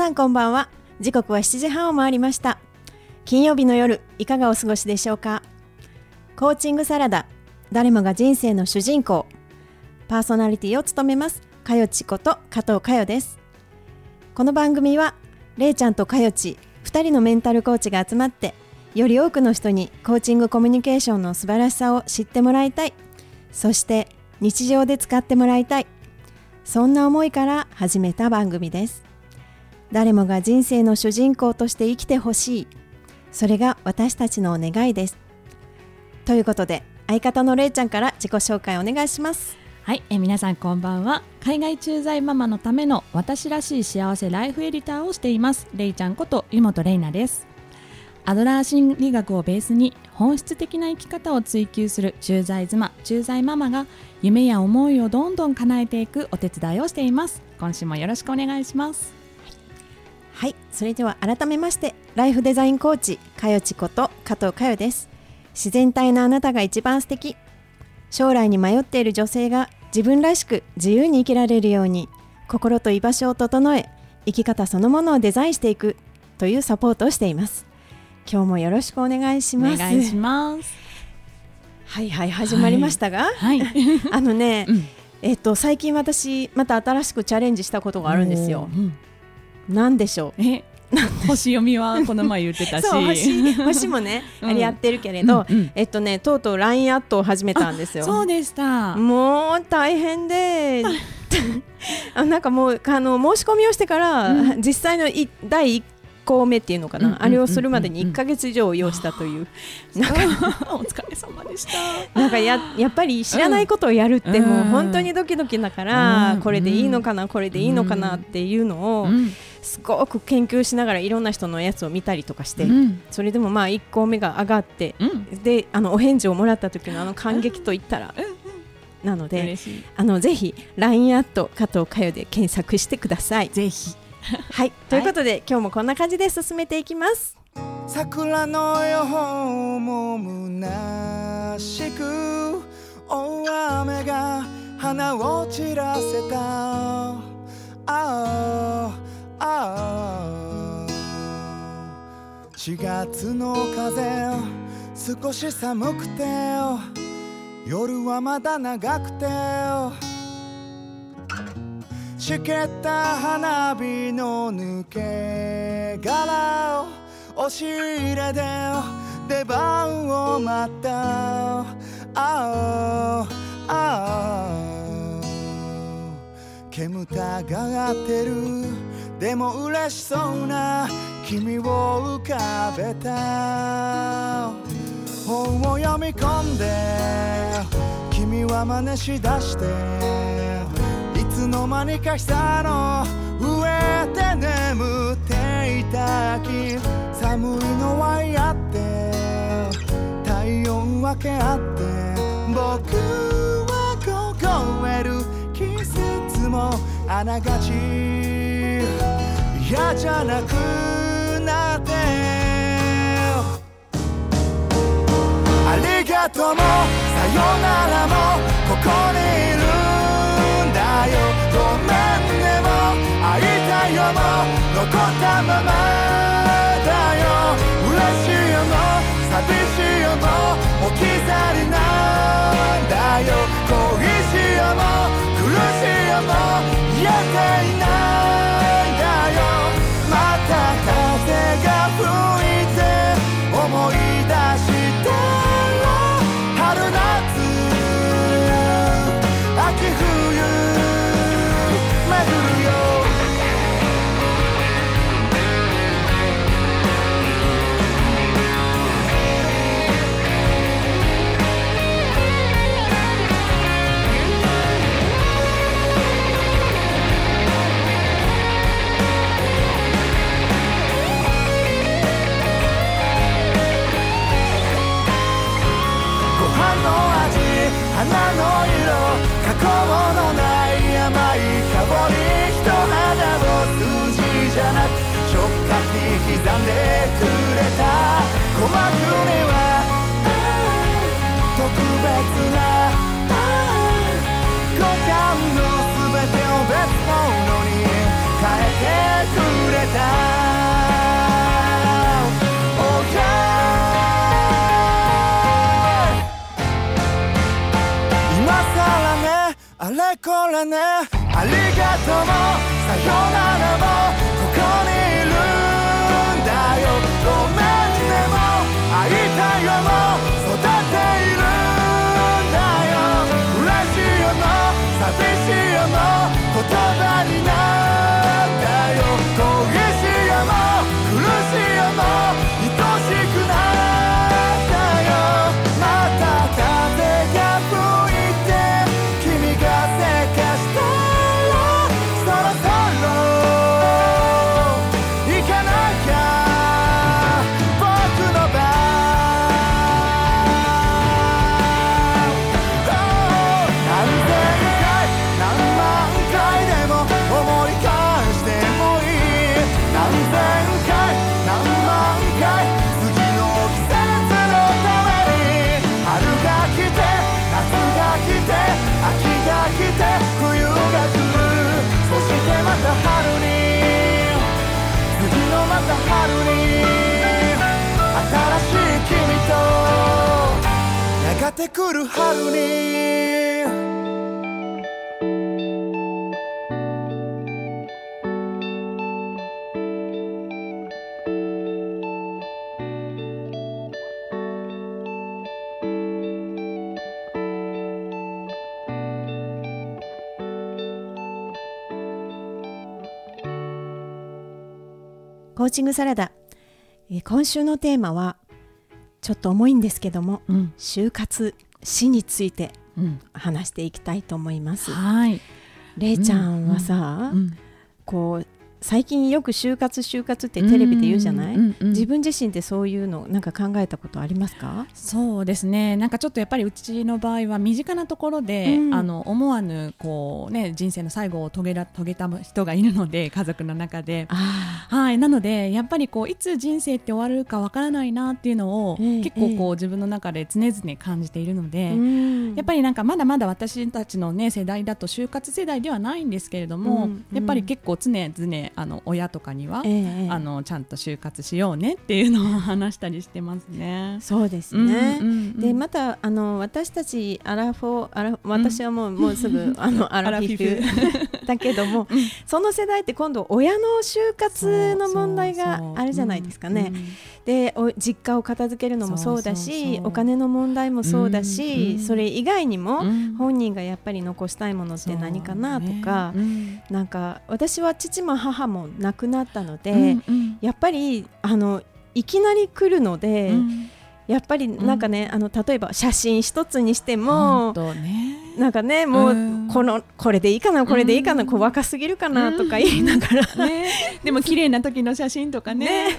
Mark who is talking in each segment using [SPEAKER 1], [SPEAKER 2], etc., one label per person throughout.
[SPEAKER 1] さんこんばんは。時刻は7時半を回りました。金曜日の夜いかがお過ごしでしょうか？コーチングサラダ誰もが人生の主人公パーソナリティを務めますかよちこと加藤かよです。この番組はれいちゃんとかよち2人のメンタルコーチが集まってより多くの人にコーチングコミュニケーションの素晴らしさを知ってもらいたい。そして日常で使ってもらいたい。そんな思いから始めた番組です。誰もが人生の主人公として生きてほしい。それが私たちの願いです。ということで相方のれいちゃんから自己紹介お願いします。
[SPEAKER 2] はいえ皆さんこんばんは。海外駐在ママのための私らしい幸せライフエディターをしています。れいちゃんこと湯本れいなです。アドラー心理学をベースに本質的な生き方を追求する駐在妻駐在ママが夢や思いをどんどん叶えていくお手伝いをしています。今週もよろしくお願いします。
[SPEAKER 1] はいそれでは改めましてライフデザインコーチかよちこと加藤かよです。自然体のあなたが一番素敵。将来に迷っている女性が自分らしく自由に生きられるように心と居場所を整え生き方そのものをデザインしていくというサポートをしています。今日もよろしくお願いします。
[SPEAKER 2] お願いします。
[SPEAKER 1] はいはい始まりましたが、
[SPEAKER 2] はい、
[SPEAKER 1] あのね、
[SPEAKER 2] うん。
[SPEAKER 1] えっと最近私また新しくチャレンジしたことがあるんですよ。
[SPEAKER 2] うん
[SPEAKER 1] なんでしょう。
[SPEAKER 2] え 星読みはこの前言ってたし。
[SPEAKER 1] そう星星もね、
[SPEAKER 2] うん。
[SPEAKER 1] あれやってるけれど、
[SPEAKER 2] うんうん。
[SPEAKER 1] えっとねとうとう LINE アットを始めたんですよ。
[SPEAKER 2] そうでした。
[SPEAKER 1] もう大変で。あなんかもうあの申し込みをしてから、
[SPEAKER 2] うん。
[SPEAKER 1] 実際のい第1項目っていうのかな、
[SPEAKER 2] うんうん
[SPEAKER 1] あれをするまでに
[SPEAKER 2] うんうん。
[SPEAKER 1] 1か月以上を要したとい う、
[SPEAKER 2] なんか。お疲れ様でした。
[SPEAKER 1] なんかややっぱり知らないことをやるって
[SPEAKER 2] うん。
[SPEAKER 1] もう本当にドキドキだから、
[SPEAKER 2] うん。
[SPEAKER 1] これでいいのかなこれでいいのかなっていうのを
[SPEAKER 2] うん
[SPEAKER 1] すごく研究しながらいろんな人のやつを見たりとかして、
[SPEAKER 2] うん。
[SPEAKER 1] それでもまあ1項目が上がって
[SPEAKER 2] うん。
[SPEAKER 1] であのお返事をもらった時のあの感激といったら、なのであのぜひ LINE アット加藤佳代で検索してください。
[SPEAKER 2] ぜひ。
[SPEAKER 1] はい、ということで、今日もこんな感じで進めていきます。
[SPEAKER 3] 桜の予報も虚しく大雨が花を散らせた。ああ4月の風少し寒くて夜はまだ長くてしけった花火の抜け殻を押し入れで出番を待ったああああ煙たがってる。でも嬉しそうな君を浮かべた。本を読み込んで君は真似しだしていつの間にか久の上で眠っていた秋寒いのはやって体温分け合って僕は凍える季節もあながち嫌じゃなくなってありがとうもさよならもここにいるんだよ。ごめんねも会いたいよも残ったままだよ。嬉しいよも寂しいよも置き去りなんだよ。恋しいよも苦しいよも言えていな。い風が吹いて思いやがて来る春に。
[SPEAKER 1] コーチングサラダ、え今週のテーマはちょっと重いんですけども
[SPEAKER 2] うん。
[SPEAKER 1] 就活死について
[SPEAKER 2] うん。
[SPEAKER 1] 話していきたいと思います。
[SPEAKER 2] はい、
[SPEAKER 1] れいちゃんはさ、
[SPEAKER 2] うん。
[SPEAKER 1] こう最近よく就活就活ってテレビで言うじゃない、
[SPEAKER 2] うんうんうん
[SPEAKER 1] 自分自身ってそういうのなんか考えたことありますか？
[SPEAKER 2] そうですね。なんかちょっとやっぱりうちの場合は身近なところで、
[SPEAKER 1] うん。
[SPEAKER 2] あの思わぬこう、ね、人生の最後を遂げら遂げた人がいるので 家族の中で。
[SPEAKER 1] あ
[SPEAKER 2] はい、なのでやっぱりこういつ人生って終わるかわからないなっていうのを、
[SPEAKER 1] ええ
[SPEAKER 2] 結構こう、
[SPEAKER 1] ええ。
[SPEAKER 2] 自分の中で常々感じているので、
[SPEAKER 1] うん。
[SPEAKER 2] やっぱりなんかまだまだ私たちの、ね、世代だと就活世代ではないんですけれども、
[SPEAKER 1] うん。
[SPEAKER 2] やっぱり結構常々あの親とかには、
[SPEAKER 1] ええええ。
[SPEAKER 2] あのちゃんと就活しようねっていうのを話したりしてますね。
[SPEAKER 1] そうですね、
[SPEAKER 2] うんうんうん。
[SPEAKER 1] でまたあの私たちアラフォーアラ私はもう,、もうすぐ あのアラフィフ。だけども、その世代って今度親の就活の問題が
[SPEAKER 2] そうそう
[SPEAKER 1] あるじゃないですかね。
[SPEAKER 2] うん
[SPEAKER 1] でお実家を片付けるのもそうだしお金の問題もそうだし、
[SPEAKER 2] うんうん
[SPEAKER 1] それ以外にも、
[SPEAKER 2] うん。
[SPEAKER 1] 本人がやっぱり残したいものって何かなとか、
[SPEAKER 2] ね。
[SPEAKER 1] なんか私は父も母も亡くなったので、
[SPEAKER 2] うんうん。うん
[SPEAKER 1] やっぱりあのいきなり来るので、
[SPEAKER 2] うん。
[SPEAKER 1] やっぱりなんかね、あの例えば写真一つにして
[SPEAKER 2] ほ
[SPEAKER 1] も
[SPEAKER 2] んとね
[SPEAKER 1] なんかねもう、
[SPEAKER 2] うん
[SPEAKER 1] このこれでいいかなこれでいいかな、
[SPEAKER 2] うん。
[SPEAKER 1] こう若すぎるかなとか言いながら、
[SPEAKER 2] ね、でも綺麗な時の写真とかね。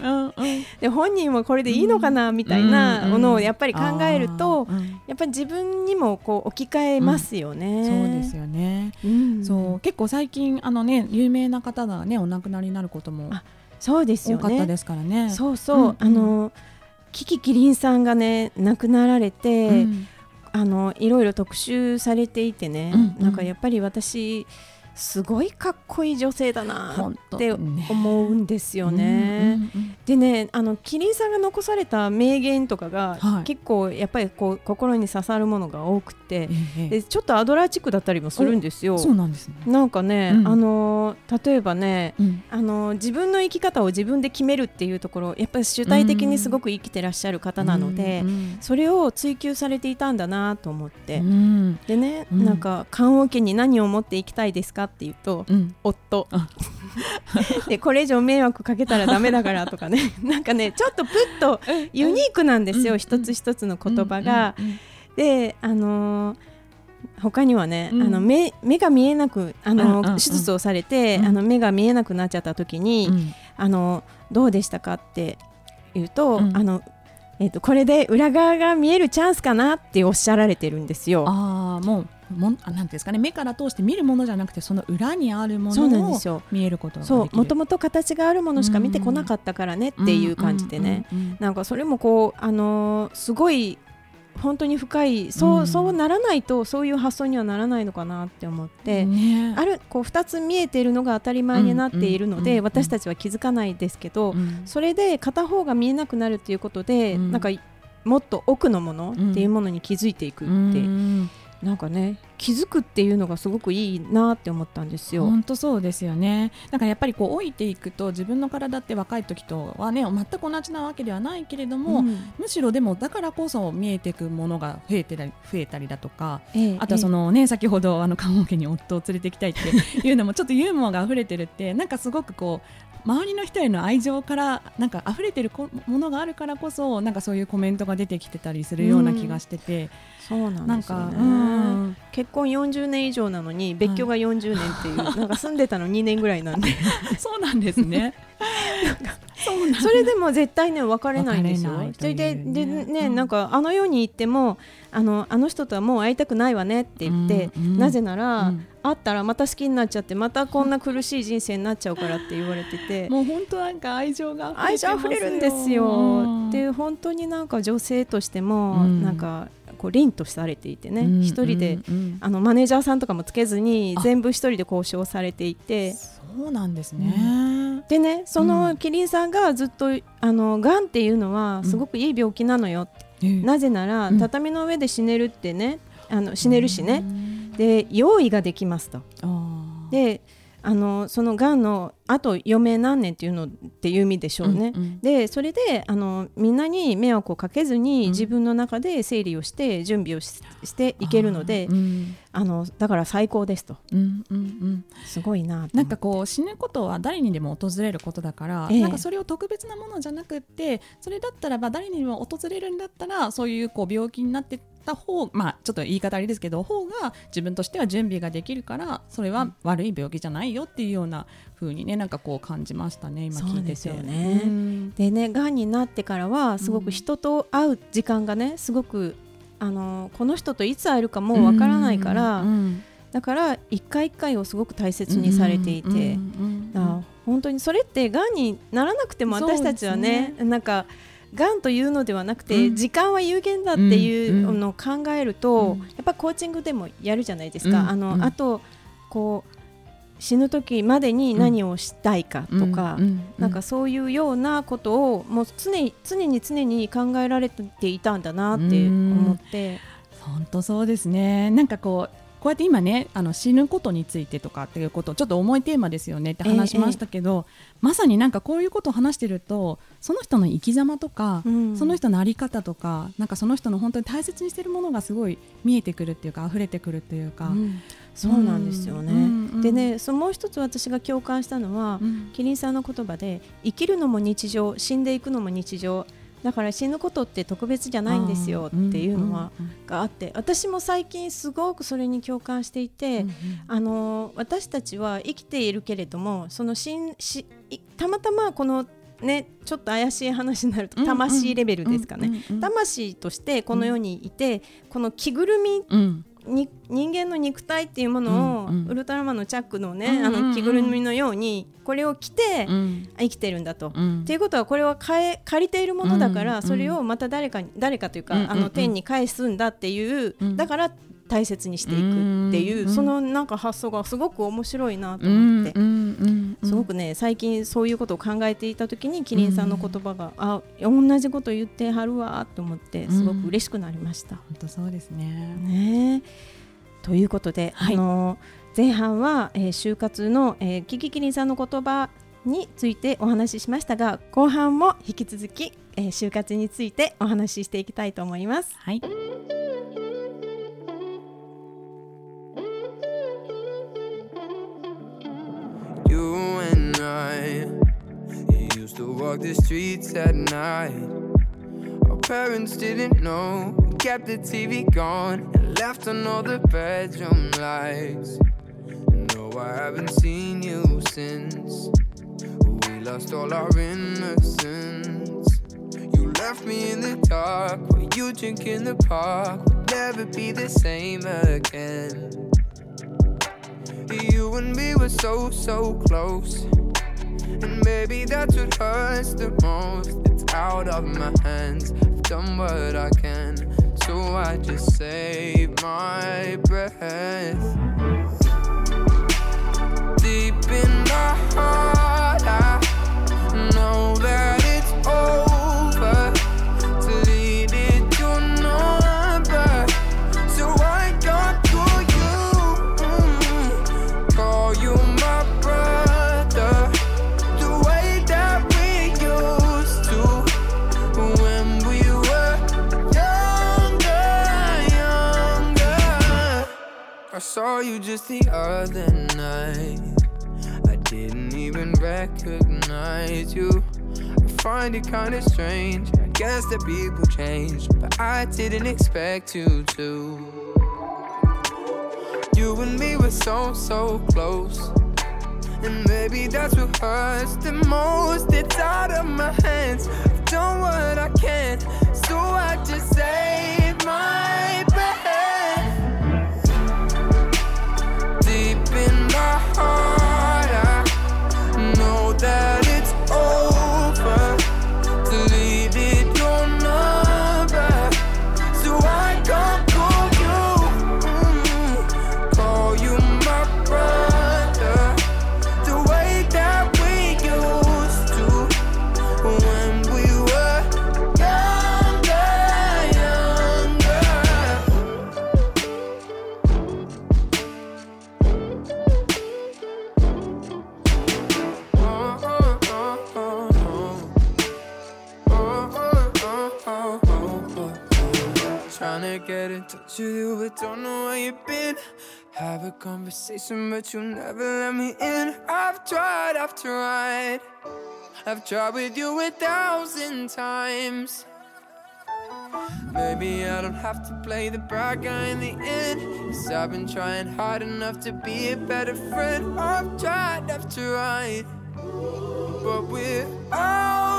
[SPEAKER 1] で本人はこれでいいのかな、みたいなものをやっぱり考えると、やっぱり自分にもこう置き換えますよね。
[SPEAKER 2] そうですよね。
[SPEAKER 1] うん。
[SPEAKER 2] そう。結構最近あのね有名な方がねお亡くなりになることも
[SPEAKER 1] あそうですよね。
[SPEAKER 2] 多かったですからね。
[SPEAKER 1] そうそう、あのキキキリンさんがね亡くなられて、
[SPEAKER 2] うん
[SPEAKER 1] あのいろいろ特集されていてね、
[SPEAKER 2] うんうん。
[SPEAKER 1] なんかやっぱり私すごいかっこいい女性だなって
[SPEAKER 2] ね。
[SPEAKER 1] 思うんですよね。
[SPEAKER 2] うんうんうん
[SPEAKER 1] でねあのキリンさんが残された名言とかが、
[SPEAKER 2] はい。
[SPEAKER 1] 結構やっぱりこう心に刺さるものが多くて、
[SPEAKER 2] ええ
[SPEAKER 1] でちょっとアドラーチックだったりもするんですよ。
[SPEAKER 2] そうなんですね。
[SPEAKER 1] なんかね、
[SPEAKER 2] うん。
[SPEAKER 1] あの例えばね
[SPEAKER 2] うん。
[SPEAKER 1] あの自分の生き方を自分で決めるっていうところやっぱり主体的にすごく生きてらっしゃる方なので、
[SPEAKER 2] うん。
[SPEAKER 1] それを追求されていたんだなと思って、
[SPEAKER 2] うん。
[SPEAKER 1] でね、
[SPEAKER 2] うん。
[SPEAKER 1] なんか棺桶に何を持っていきたいですかっていうと、
[SPEAKER 2] うん。
[SPEAKER 1] 夫。
[SPEAKER 2] あ
[SPEAKER 1] でこれ以上迷惑かけたらダメだからとかね。なんかねちょっとプッとユニークなんですよ、
[SPEAKER 2] うん。
[SPEAKER 1] 一つ一つの言葉が。
[SPEAKER 2] うん。うん。
[SPEAKER 1] であのー他にはね、
[SPEAKER 2] うん。
[SPEAKER 1] あの目目が見えなくあの、手術をされて、
[SPEAKER 2] うん。
[SPEAKER 1] あの目が見えなくなっちゃった時に、
[SPEAKER 2] うん。
[SPEAKER 1] あのどうでしたかって言うと、
[SPEAKER 2] うん。
[SPEAKER 1] あのえっとこれで裏側が見えるチャンスかなっておっしゃられてるんですよ。
[SPEAKER 2] ああもうもんあなんていうんですかね。目から通して見るものじゃなくてその裏にあるものを見えること
[SPEAKER 1] そう。もともと形があるものしか見てこなかったからねっていう感じでね、なんかそれもこう、あのーすごい本当に深いそう,、
[SPEAKER 2] うん。
[SPEAKER 1] そうならないとそういう発想にはならないのかなって思って、
[SPEAKER 2] ね。
[SPEAKER 1] あるこう2つ見えているのが当たり前になっているので、
[SPEAKER 2] うんうんうん。
[SPEAKER 1] 私たちは気づかないですけど、
[SPEAKER 2] うん。
[SPEAKER 1] それで片方が見えなくなるっていうことで、
[SPEAKER 2] うん。
[SPEAKER 1] なんかもっと奥のものっていうものに気づいていくって、
[SPEAKER 2] うん
[SPEAKER 1] なんかね気づくっていうのがすごくいいなって思ったんですよ。
[SPEAKER 2] 本当そうですよね。だからやっぱりこう老いていくと自分の体って若い時とはね全く同じなわけではないけれども、
[SPEAKER 1] うん。
[SPEAKER 2] むしろでもだからこそ見えていくものが増えてたり増えたりだとか
[SPEAKER 1] ええ
[SPEAKER 2] あとはそのね、先ほどあの看護家に夫を連れてきたいっていうのもちょっとユーモアが溢れてるってなんかすごくこう周りの人への愛情からなんか溢れてるこものがあるからこそなんかそういうコメントが出てきてたりするような気がしてて、
[SPEAKER 1] そうなんですよね。結婚40年以上なのに別居が40年っていう、なんか住んでたの2年ぐらいなんで。
[SPEAKER 2] そうなんですね。そ
[SPEAKER 1] れでも絶対ね別れないんですよ。それでで
[SPEAKER 2] ね
[SPEAKER 1] なんかあの世に行ってもあのあの人とはもう会いたくないわねって言って、なぜなら、
[SPEAKER 2] うん。
[SPEAKER 1] 会ったらまた好きになっちゃってまたこんな苦しい人生になっちゃうからって言われてて。
[SPEAKER 2] もう本当なんか愛情が
[SPEAKER 1] 愛情あふれるんですよ、
[SPEAKER 2] うん
[SPEAKER 1] で本当になんか女性としても、
[SPEAKER 2] うん。
[SPEAKER 1] なんかこう凛とされていてね
[SPEAKER 2] うん
[SPEAKER 1] 一、人で、
[SPEAKER 2] うんうん。
[SPEAKER 1] あのマネージャーさんとかもつけずに
[SPEAKER 2] あ。
[SPEAKER 1] 全部一人で交渉されていて。
[SPEAKER 2] そうなんですね。
[SPEAKER 1] でねそうの
[SPEAKER 2] ん。
[SPEAKER 1] キリンさんがずっとあのがんっていうのはすごくいい病気なのよ、
[SPEAKER 2] え
[SPEAKER 1] なぜなら、
[SPEAKER 2] うん。
[SPEAKER 1] 畳の上で死ねるってねあの死ねるしね、
[SPEAKER 2] うん。
[SPEAKER 1] で用意ができますと。であのそのがんのあと余命何年っていうのっていう意味でしょうね、
[SPEAKER 2] うんうん。
[SPEAKER 1] でそれであのみんなに迷惑をかけずに、
[SPEAKER 2] うん。
[SPEAKER 1] 自分の中で整理をして準備をししていけるので
[SPEAKER 2] あーうん。
[SPEAKER 1] あのだから最高ですと。
[SPEAKER 2] うんうんうん。
[SPEAKER 1] すごいな
[SPEAKER 2] なんかこう死ぬことは誰にでも訪れることだから、
[SPEAKER 1] ええ。
[SPEAKER 2] なんかそれを特別なものじゃなくってそれだったらば誰にでも訪れるんだったらそういうこう病気になってた方まあちょっと言い方あれですけど方が自分としては準備ができるからそれは悪い病気じゃないよっていうような風にねなんかこう感じましたね今聞いてて
[SPEAKER 1] そうですよね。
[SPEAKER 2] うん
[SPEAKER 1] でねがんになってからはすごく人と会う時間がねすごくあのこの人といつ会えるかもうわからないから、
[SPEAKER 2] うんうん
[SPEAKER 1] だから一回一回をすごく大切にされていて、本当にそれってがんにならなくても私たちはね。なんかがんというのではなくて、
[SPEAKER 2] うん。
[SPEAKER 1] 時間は有限だっていう
[SPEAKER 2] うん
[SPEAKER 1] のを考えると、
[SPEAKER 2] うん。
[SPEAKER 1] やっぱコーチングでもやるじゃないですか、
[SPEAKER 2] うん。
[SPEAKER 1] あの
[SPEAKER 2] うん。
[SPEAKER 1] あとこう死ぬ時までに何をしたいかとか、
[SPEAKER 2] うん。うん。
[SPEAKER 1] なんかそういうようなことをもう常に常に常に考えられていたんだなって思って、
[SPEAKER 2] 本当そうですね。なんかこうこうやって今ねあの死ぬことについてとかっていうことちょっと重いテーマですよねって話しましたけど、まさになんかこういうことを話してるとその人の生き様とか、
[SPEAKER 1] うん。
[SPEAKER 2] その人の在り方とかなんかその人の本当に大切にしてるものがすごい見えてくるっていうか溢れてくるっていうか、
[SPEAKER 1] うん。そうなんですよね。
[SPEAKER 2] うん。うん。
[SPEAKER 1] でねそのもう一つ私が共感したのは、
[SPEAKER 2] うん。
[SPEAKER 1] キリンさんの言葉で生きるのも日常死んでいくのも日常だから死ぬことって特別じゃないんですよっていうのは、
[SPEAKER 2] うんうん
[SPEAKER 1] があって私も最近すごくそれに共感していて、
[SPEAKER 2] うん
[SPEAKER 1] あの私たちは生きているけれどもその死んしいたまたまこのねちょっと怪しい話になると魂レベルですかね、
[SPEAKER 2] うんうん。うん
[SPEAKER 1] 魂としてこの世にいて、この着ぐるみ人間の肉体っていうものを、
[SPEAKER 2] うんうん。
[SPEAKER 1] ウルトラマンのチャックのね、
[SPEAKER 2] うんうんうん。
[SPEAKER 1] あの着ぐるみのようにこれを着て
[SPEAKER 2] うん。
[SPEAKER 1] 生きてるんだと。
[SPEAKER 2] うん。
[SPEAKER 1] っていうことはこれは借りているものだから、
[SPEAKER 2] うん。
[SPEAKER 1] それをまた誰かに誰かというか、
[SPEAKER 2] うんうんうん。
[SPEAKER 1] あの天に返すんだっていう、
[SPEAKER 2] うん。
[SPEAKER 1] だから大切にしていくっていう、
[SPEAKER 2] うん
[SPEAKER 1] そのなんか発想がすごく面白いなと
[SPEAKER 2] うん
[SPEAKER 1] 思って、
[SPEAKER 2] うんうんうん
[SPEAKER 1] すごくね最近そういうことを考えていた時にキリンさんの言葉が、あ同じこと言ってはるわと思ってすごく嬉しくなりました。
[SPEAKER 2] 本当そうですね。
[SPEAKER 1] ねということで、
[SPEAKER 2] はい
[SPEAKER 1] あの前半は、えー就活の、えーキキキリンさんの言葉についてお話ししましたが後半も引き続き、えー就活についてお話ししていきたいと思います。
[SPEAKER 2] はい。
[SPEAKER 4] You used to walk the streets at night. Our parents didn't know, we kept the TV gone and left on all the bedroom lights. No, I haven't seen you since. We lost all our innocence. You left me in the dark while you drink in the park. We'll never be the same again. You and me were so, so close. And maybe that's what hurts the most. It's out of my hands. I've done what I can, so I just save my breath. Deep in my heart, saw you just the other night. I didn't even recognize you. I find it kinda strange. I guess that people change, but I didn't expect you to. You and me were so, so close. And maybe that's what hurts the most. It's out of my hands. I've done what I can, so I just save Trying to get in touch with you, but don't know where you've been. Have a conversation, but you never let me in. I've tried, I've tried. I've tried with you a thousand times. Maybe I don't have to play the bad guy in the end. Cause I've been trying hard enough to be a better friend. I've tried, I've tried. But we're out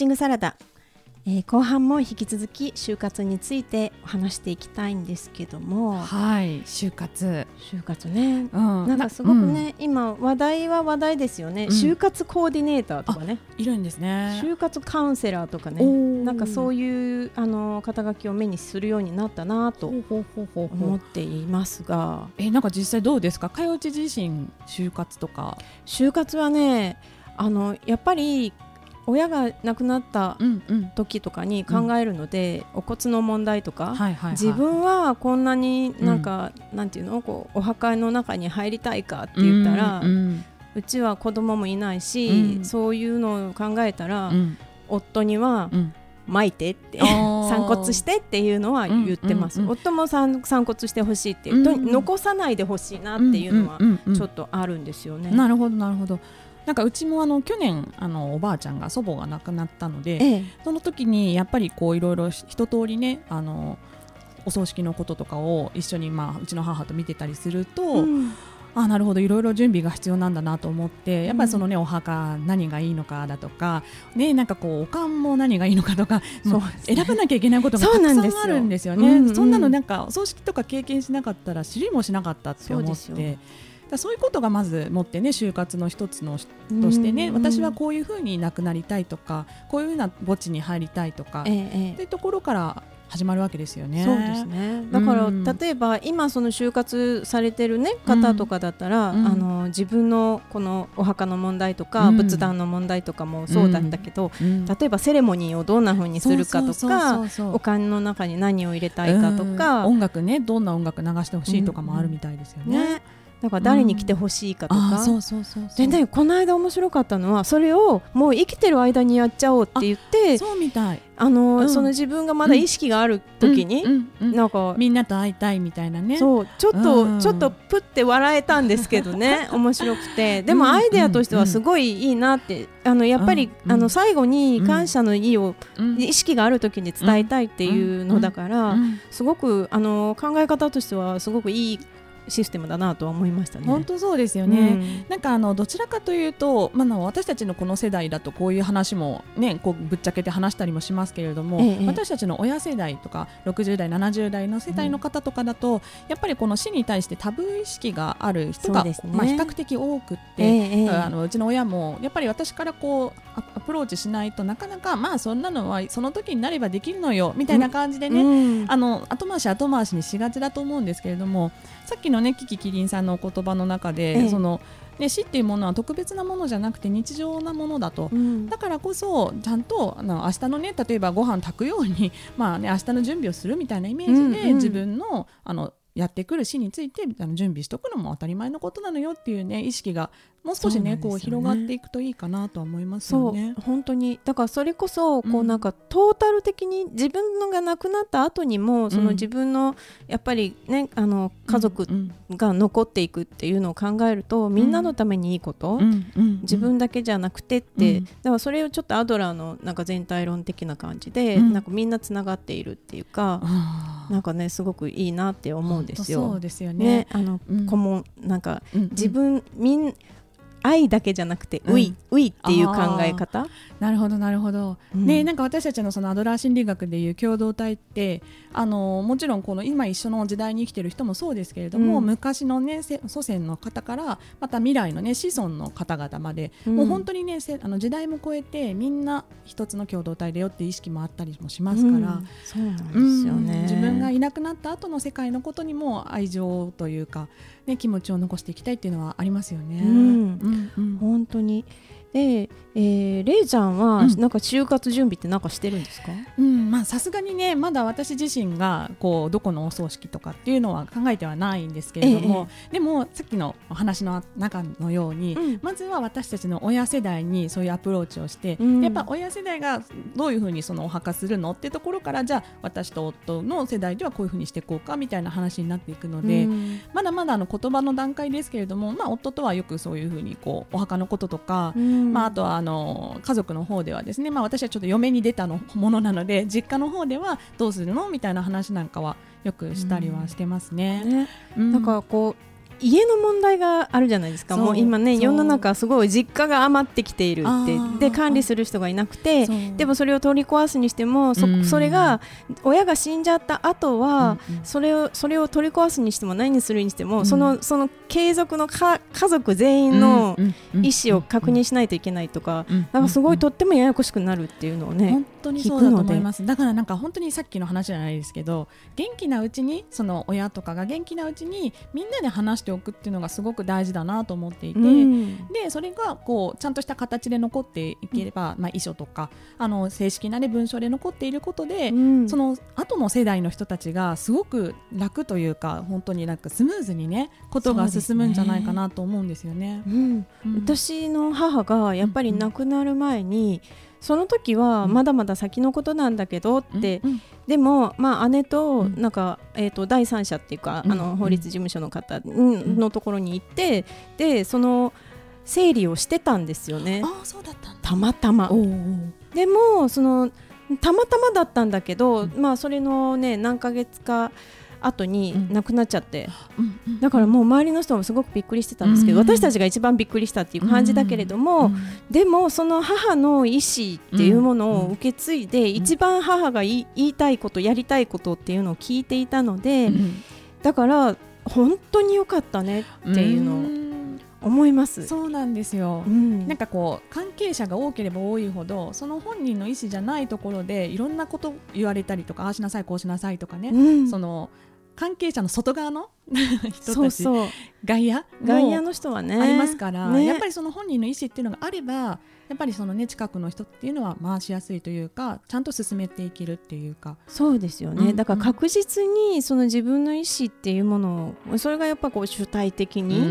[SPEAKER 1] チングサラダ、えー後半も引き続き就活についてお話していきたいんですけども。
[SPEAKER 2] はい就活、
[SPEAKER 1] 就活ね。
[SPEAKER 2] うん。
[SPEAKER 1] なんかすごくね、今話題は話題ですよね、
[SPEAKER 2] うん。
[SPEAKER 1] 就活コーディネーターとかね。
[SPEAKER 2] いるんですね。
[SPEAKER 1] 就活カウンセラーとかね。なんかそういうあの肩書きを目にするようになったなと思っていますが。
[SPEAKER 2] えなんか実際どうですか？かよち自身就活とか。
[SPEAKER 1] 就活はねあのやっぱり親が亡くなった
[SPEAKER 2] うんうん。
[SPEAKER 1] 時とかに考えるので、お骨の問題とか、
[SPEAKER 2] はいはい、はい、
[SPEAKER 1] 自分はこんなになんか、なんていうの？こうお墓の中に入りたいかって言ったら、
[SPEAKER 2] う
[SPEAKER 1] うんちは子供もいないし、
[SPEAKER 2] うん。
[SPEAKER 1] そういうのを考えたら、
[SPEAKER 2] うん。
[SPEAKER 1] 夫には
[SPEAKER 2] うん
[SPEAKER 1] 巻いてって散骨してっていうのは言ってます、
[SPEAKER 2] うんうんうん
[SPEAKER 1] 夫も散散骨してほしいって、
[SPEAKER 2] うん
[SPEAKER 1] と残さないでほしいなっていうのは
[SPEAKER 2] んんんん。
[SPEAKER 1] ちょっとあるんですよね。
[SPEAKER 2] なるほどなるほどなんかうちもあの去年あのおばあちゃんが祖母が亡くなったので
[SPEAKER 1] ええ。
[SPEAKER 2] その時にやっぱりこういろいろ一通りねあのお葬式のこととかを一緒に、まあ、うちの母と見てたりすると、
[SPEAKER 1] うん。
[SPEAKER 2] あなるほどいろいろ準備が必要なんだなと思ってやっぱりそのね、お墓何がいいのかだとかねなんかこうおかんも何がいいのかとかもう
[SPEAKER 1] そう
[SPEAKER 2] 選ばなきゃいけないことがたくさんあるんですよね。
[SPEAKER 1] うんうん
[SPEAKER 2] そんなのなんかお葬式とか経験しなかったら知りもしなかったって思っ
[SPEAKER 1] そうですよ。
[SPEAKER 2] て。だそういうことがまず持ってね就活の一つのとしてね、
[SPEAKER 1] うん
[SPEAKER 2] 私はこういうふうに亡くなりたいとかこういうふうな墓地に入りたいとか、
[SPEAKER 1] ええええ。
[SPEAKER 2] っていうところから始まるわけですよね。
[SPEAKER 1] そうですね。だから、
[SPEAKER 2] うん。
[SPEAKER 1] 例えば今その就活されてる、ね、方とかだったら、
[SPEAKER 2] うん。
[SPEAKER 1] あの自分のこのお墓の問題とか、
[SPEAKER 2] うん。
[SPEAKER 1] 仏壇の問題とかもそうなんだけど、
[SPEAKER 2] うん。
[SPEAKER 1] 例えばセレモニーをどんな風にするかとかお金の中に何を入れたいかとか、
[SPEAKER 2] うん。音楽ねどんな音楽流してほしいとかもあるみたいですよね。
[SPEAKER 1] ね、だから誰に来てほしいかとか、
[SPEAKER 2] あそうそうそうそう。
[SPEAKER 1] でねこの間面白かったのはそれをもう生きてる間にやっちゃおうって言って
[SPEAKER 2] そうみたい。
[SPEAKER 1] あの、
[SPEAKER 2] うん。
[SPEAKER 1] その自分がまだ意識がある時に、なんか
[SPEAKER 2] みんなと会いたいみたいなね。
[SPEAKER 1] そうちょっと、
[SPEAKER 2] うん。
[SPEAKER 1] ちょっとプって笑えたんですけどね 面白くて。でも
[SPEAKER 2] うん
[SPEAKER 1] アイデアとしてはすごいいいなって、あのやっぱり、
[SPEAKER 2] うん。
[SPEAKER 1] あの最後に感謝の意を、
[SPEAKER 2] うん。
[SPEAKER 1] 意識がある時に伝えたいっていうのだから、
[SPEAKER 2] うん。
[SPEAKER 1] すごくあの考え方としてはすごくいいシステムだなとは思いましたね。
[SPEAKER 2] 本当そうですよね、なんかあのどちらかというと、まあ、私たちのこの世代だとこういう話も、ね、こうぶっちゃけて話したりもしますけれども、
[SPEAKER 1] ええ。
[SPEAKER 2] 私たちの親世代とか60代70代の世代の方とかだと、やっぱりこの死に対してタブー意識がある人が、
[SPEAKER 1] ね。
[SPEAKER 2] まあ、比較的多くって、
[SPEAKER 1] え
[SPEAKER 2] あのうちの親もやっぱり私からこうアアプローチしないとなかなかまあそんなのはその時になればできるのよみたいな感じでね、
[SPEAKER 1] うん。
[SPEAKER 2] あの後回し後回しにしがちだと思うんですけれどもさっきのねキキキリンさんのお言葉の中で、
[SPEAKER 1] ええ。
[SPEAKER 2] そのね、死っていうものは特別なものじゃなくて日常なものだと。
[SPEAKER 1] うん。
[SPEAKER 2] だからこそちゃんとあの明日のね例えばご飯炊くように まあね明日の準備をするみたいなイメージで、
[SPEAKER 1] うんうん。
[SPEAKER 2] 自分のあのやってくる死についてあの準備しとくのも当たり前のことなのよっていうね意識がもう少しね
[SPEAKER 1] ね。
[SPEAKER 2] こう広がっていくといいかなとは思います
[SPEAKER 1] そう
[SPEAKER 2] よね。
[SPEAKER 1] 本当に。だからそれこそこ
[SPEAKER 2] う
[SPEAKER 1] うんなんかトータル的に自分のが亡くなった後にもその
[SPEAKER 2] うん。
[SPEAKER 1] 自分のやっぱりねあの家族
[SPEAKER 2] うん
[SPEAKER 1] が残っていくっていうのを考えるとみんなのためにいいこと、
[SPEAKER 2] うんうん
[SPEAKER 1] 自分だけじゃなくてって、
[SPEAKER 2] うん。
[SPEAKER 1] だからそれをちょっとアドラーのなんか全体論的な感じで、
[SPEAKER 2] うん。
[SPEAKER 1] なんかみんなつながっているっていうか、
[SPEAKER 2] あー。
[SPEAKER 1] なんかねすごくいいなって思うんですよ。
[SPEAKER 2] そうですよね。
[SPEAKER 1] ねあの、
[SPEAKER 2] うん。
[SPEAKER 1] 顧問なんか
[SPEAKER 2] うんうん。
[SPEAKER 1] 自分みん愛だけじゃなくて、
[SPEAKER 2] う
[SPEAKER 1] い、ういっていう考え方？
[SPEAKER 2] なるほどなるほど、
[SPEAKER 1] うん。
[SPEAKER 2] ねなんか私たちのそのアドラー心理学でいう共同体ってあのもちろんこの今一緒の時代に生きてる人もそうですけれども、
[SPEAKER 1] うん。
[SPEAKER 2] 昔のねせ祖先の方からまた未来のね子孫の方々まで、
[SPEAKER 1] うん。
[SPEAKER 2] もう本当にねせあの時代も超えてみんな一つの共同体だよっていう意識もあったりもしますから。
[SPEAKER 1] うん。そうなんですよね。
[SPEAKER 2] うん。自分がいなくなった後の世界のことにも愛情というか、ね、気持ちを残していきたいっていうのはありますよね。
[SPEAKER 1] うん。
[SPEAKER 2] うんうん。
[SPEAKER 1] 本当にで、えー、れいちゃんは、
[SPEAKER 2] うん。
[SPEAKER 1] なんか就活準備ってなんかしてるんですか？
[SPEAKER 2] うんまあさすがにねまだ私自身がこうどこのお葬式とかっていうのは考えてはないんですけれども、でもさっきのお話の中のように、
[SPEAKER 1] うん。
[SPEAKER 2] まずは私たちの親世代にそういうアプローチをして、
[SPEAKER 1] うん。
[SPEAKER 2] やっぱ親世代がどういうふうにそのお墓するのっていうところからじゃあ私と夫の世代ではこういうふうにしていこうかみたいな話になっていくので、
[SPEAKER 1] うん。
[SPEAKER 2] まだまだあの言葉の段階ですけれども、まあ、夫とはよくそういうふうにこうお墓のこととか、
[SPEAKER 1] うん
[SPEAKER 2] まあ、あとはあの家族の方ではですね、まあ、私はちょっと嫁に出たのものなので実家の方ではどうするの？みたいな話なんかはよくしたりはしてますね。
[SPEAKER 1] ね、
[SPEAKER 2] うん。
[SPEAKER 1] なんかこう家の問題があるじゃないですか。もう今ね世の中すごい実家が余ってきているってで管理する人がいなくてでもそれを取り壊すにしてもそ,、れが親が死んじゃった後は、それをそれを取り壊すにしても何にするにしても、
[SPEAKER 2] うん。
[SPEAKER 1] そのその継続のか家族全員の意思を確認しないといけないとか、
[SPEAKER 2] うん
[SPEAKER 1] なんかすごいと
[SPEAKER 2] うん
[SPEAKER 1] ってもややこしくなるっていうのをね、
[SPEAKER 2] 本当にそうだと思います。だからなんか本当にさっきの話じゃないですけど元気なうちにその親とかが元気なうちにみんなで話しておくっていうのがすごく大事だなと思っていて、
[SPEAKER 1] うん。
[SPEAKER 2] でそれがこうちゃんとした形で残っていければ、まあ、遺書とかあの正式な、ね、文書で残っていることで、
[SPEAKER 1] うん。
[SPEAKER 2] その後の世代の人たちがすごく楽というか本当になんかスムーズにねことが進むんじゃないかなと思うんですよね。
[SPEAKER 1] うん。
[SPEAKER 2] うん。
[SPEAKER 1] 私の母がやっぱり亡くなる前に、その時は
[SPEAKER 2] うん。
[SPEAKER 1] まだまだ先のことなんだけどって、
[SPEAKER 2] うん
[SPEAKER 1] でも、まあ、姉と
[SPEAKER 2] うん。
[SPEAKER 1] なんか、えー、と第三者っていうか、
[SPEAKER 2] うん。
[SPEAKER 1] あの法律事務所の方うん。のところに行ってでその整理をしてたんですよね。
[SPEAKER 2] ああそうだった。
[SPEAKER 1] たまたま。でもそのたまたまだったんだけど、
[SPEAKER 2] うん。
[SPEAKER 1] まあそれのね何ヶ月か後に
[SPEAKER 2] うん。
[SPEAKER 1] 亡くなっちゃって、
[SPEAKER 2] うんうん
[SPEAKER 1] だからもう周りの人もすごくびっくりしてたんですけど、
[SPEAKER 2] うん
[SPEAKER 1] 私たちが一番びっくりしたっていう感じだけれども、
[SPEAKER 2] うん
[SPEAKER 1] でもその母の意思っていうものを受け継いで、一番母が言いたいことやりたいことっていうのを聞いていたので、
[SPEAKER 2] うん
[SPEAKER 1] だから本当に良かったねっていうのを
[SPEAKER 2] ん。
[SPEAKER 1] 思います。
[SPEAKER 2] そうなんですよ。
[SPEAKER 1] うん。
[SPEAKER 2] なんかこう関係者が多ければ多いほどその本人の意思じゃないところでいろんなこと言われたりとかああしなさいこうしなさいとかね、
[SPEAKER 1] うん。
[SPEAKER 2] その関係者の外側の 人たち
[SPEAKER 1] そうそう。
[SPEAKER 2] 外野
[SPEAKER 1] 外野
[SPEAKER 2] も
[SPEAKER 1] の人はね。
[SPEAKER 2] ありますから、
[SPEAKER 1] ね。
[SPEAKER 2] やっぱりその本人の意思っていうのがあればやっぱりそのね近くの人っていうのは回しやすいというかちゃんと進めていけるっていうか。
[SPEAKER 1] そうですよね、
[SPEAKER 2] うん
[SPEAKER 1] だから確実にその自分の意思っていうものをそれがやっぱこう主体的に、
[SPEAKER 2] う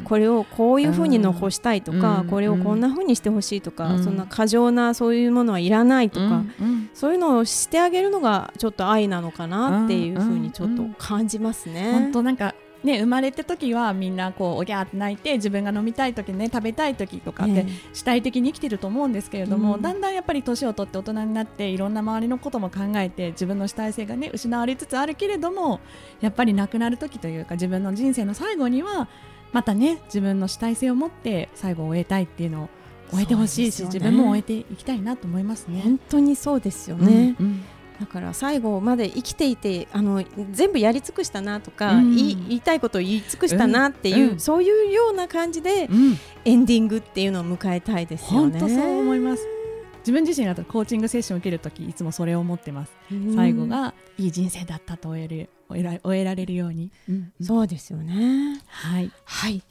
[SPEAKER 2] ん。
[SPEAKER 1] これをこういうふうに残したいとか、
[SPEAKER 2] うん。
[SPEAKER 1] これをこんなふうにしてほしいとか、
[SPEAKER 2] うん。
[SPEAKER 1] そんな過剰なそういうものはいらないとか、
[SPEAKER 2] うん。うん。
[SPEAKER 1] そういうのをしてあげるのがちょっと愛なのかなっていうふうにちょっと感じますね。
[SPEAKER 2] 本当なんかね生まれた時はみんなこうおぎゃーって泣いて自分が飲みたい時ね食べたい時とかって
[SPEAKER 1] ええ。
[SPEAKER 2] 主体的に生きてると思うんですけれども、
[SPEAKER 1] うん。
[SPEAKER 2] だんだんやっぱり年を取って大人になっていろんな周りのことも考えて自分の主体性がね失われつつあるけれどもやっぱり亡くなる時というか自分の人生の最後にはまたね自分の主体性を持って最後を終えたいっていうのを終えてほしいし、
[SPEAKER 1] ね。
[SPEAKER 2] 自分も終えていきたいなと思いますね。
[SPEAKER 1] 本当にそうですよね、
[SPEAKER 2] うんうん
[SPEAKER 1] だから最後まで生きていてあの全部やり尽くしたなとか、
[SPEAKER 2] うん
[SPEAKER 1] 言い言いたいことを言い尽くしたなっていう、
[SPEAKER 2] うん
[SPEAKER 1] そういうような感じで
[SPEAKER 2] うん
[SPEAKER 1] エンディングっていうのを迎えたいですよね。
[SPEAKER 2] 本当そう思います。自分自身だとコーチングセッションを受けるときいつもそれを思ってます。
[SPEAKER 1] うん
[SPEAKER 2] 最後がいい人生だったと終える終えられるように。
[SPEAKER 1] そうですよね。
[SPEAKER 2] はい。
[SPEAKER 1] はい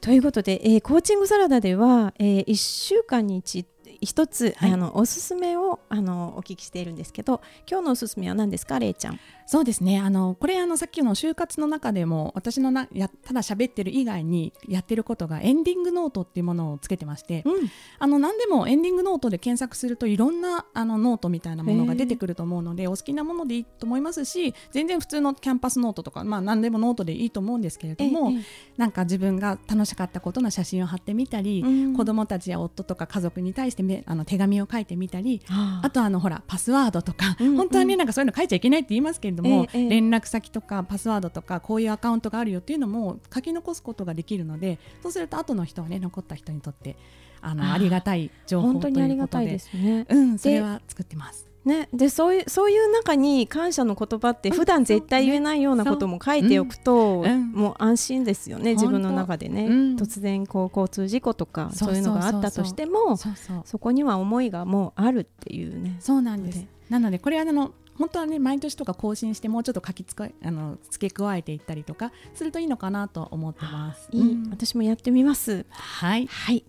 [SPEAKER 1] ということで、えーコーチングサラダでは、え1週間に一一つ、
[SPEAKER 2] はい。
[SPEAKER 1] あのおすすめをあのお聞きしているんですけど今日のおすすめは何ですか？れいちゃん。
[SPEAKER 2] そうですね。あのこれあのさっきの終活の中でも私のなやただ喋ってる以外にやってることがエンディングノートっていうものをつけてまして、
[SPEAKER 1] うん。
[SPEAKER 2] あの何でもエンディングノートで検索するといろんなあのノートみたいなものが出てくると思うのでお好きなものでいいと思いますし全然普通のキャンパスノートとかまあ何でもノートでいいと思うんですけれども、
[SPEAKER 1] ええ。
[SPEAKER 2] なんか自分が楽しかったことの写真を貼ってみたり、
[SPEAKER 1] うん。
[SPEAKER 2] 子供たちや夫とか家族に対してめあの手紙を書いてみたり
[SPEAKER 1] あ
[SPEAKER 2] あとあのほらパスワードとか、
[SPEAKER 1] うんうん。
[SPEAKER 2] 本当はねなんかそういうの書いちゃいけないって言いますけれども、
[SPEAKER 1] ええええ。
[SPEAKER 2] 連絡先とかパスワードとかこういうアカウントがあるよっていうのも書き残すことができるのでそうすると後の人はね残った人にとってあの
[SPEAKER 1] あ
[SPEAKER 2] りがたい情報ということで。
[SPEAKER 1] にありがたいですね。
[SPEAKER 2] うんそれは作ってます。
[SPEAKER 1] ね、でそういうそういう中に感謝の言葉って普段絶対言えないようなことも書いておくと、
[SPEAKER 2] そううん。
[SPEAKER 1] もう安心ですよね、自分の中でね、
[SPEAKER 2] うん。
[SPEAKER 1] 突然こう交通事故とか
[SPEAKER 2] そ
[SPEAKER 1] そうういうのがあったとしても
[SPEAKER 2] そうそう。
[SPEAKER 1] そこには思いがもうあるっていうね。
[SPEAKER 2] そうなんです。
[SPEAKER 1] で。
[SPEAKER 2] なのでこれはあの本当はね毎年とか更新してもうちょっと書きつかあの付け加えていったりとかするといいのかなと思ってます。
[SPEAKER 1] いい、
[SPEAKER 2] うん。
[SPEAKER 1] 私もやってみます。
[SPEAKER 2] はい。
[SPEAKER 1] はい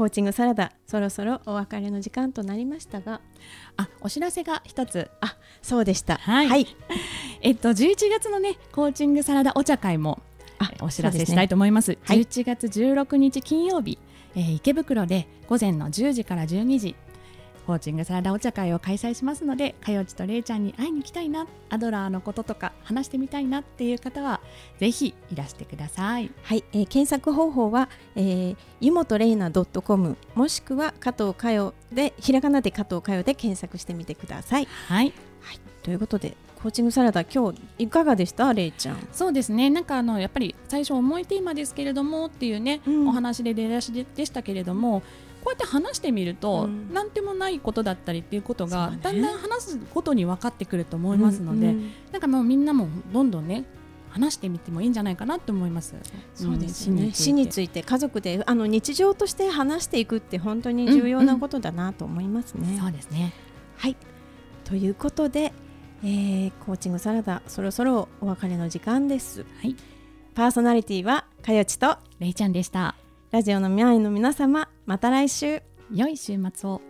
[SPEAKER 1] コーチングサラダそろそろお別れの時間となりましたが。
[SPEAKER 2] あお知らせが一つ。
[SPEAKER 1] あそうでした。
[SPEAKER 2] はい。
[SPEAKER 1] はい、
[SPEAKER 2] えっと11月のねコーチングサラダお茶会も
[SPEAKER 1] あ
[SPEAKER 2] お知らせしたいと思います。
[SPEAKER 1] はい。
[SPEAKER 2] 11月16日金曜日、えー池袋で午前の10時から12時コーチングサラダお茶会を開催しますのでかよちとれいちゃんに会いに行きたいなアドラーのこととか話してみたいなっていう方はぜひいらしてください。
[SPEAKER 1] はい、えー検索方法は、えー、湯本レイナ .com もしくは加藤佳代でひらがなで加藤佳代で検索してみてください。
[SPEAKER 2] はい
[SPEAKER 1] ということでコーチングサラダ今日いかがでした？レイちゃん。
[SPEAKER 2] そうですねなんかあのやっぱり最初重いテーマですけれどもっていうね、
[SPEAKER 1] うん
[SPEAKER 2] お話で出だしででしたけれどもこうやって話してみると、
[SPEAKER 1] うん
[SPEAKER 2] なんでもないことだったりっていうことが、だんだん話すことに分かってくると思いますので、
[SPEAKER 1] うんうん
[SPEAKER 2] なんかもうみんなもどんどんね話してみてもいいんじゃないかなと思います。
[SPEAKER 1] そうですよね、
[SPEAKER 2] ん
[SPEAKER 1] 死について家族であの日常として話していくって本当に重要なことだなと思いますね。
[SPEAKER 2] そうですね。
[SPEAKER 1] はいということで、えーコーチングサラダそろそろお別れの時間です。
[SPEAKER 2] はい、
[SPEAKER 1] パーソナリティはかよちと
[SPEAKER 2] れいちゃんでした。
[SPEAKER 1] ラジオの未来の皆様また来週。
[SPEAKER 2] 良い週末を。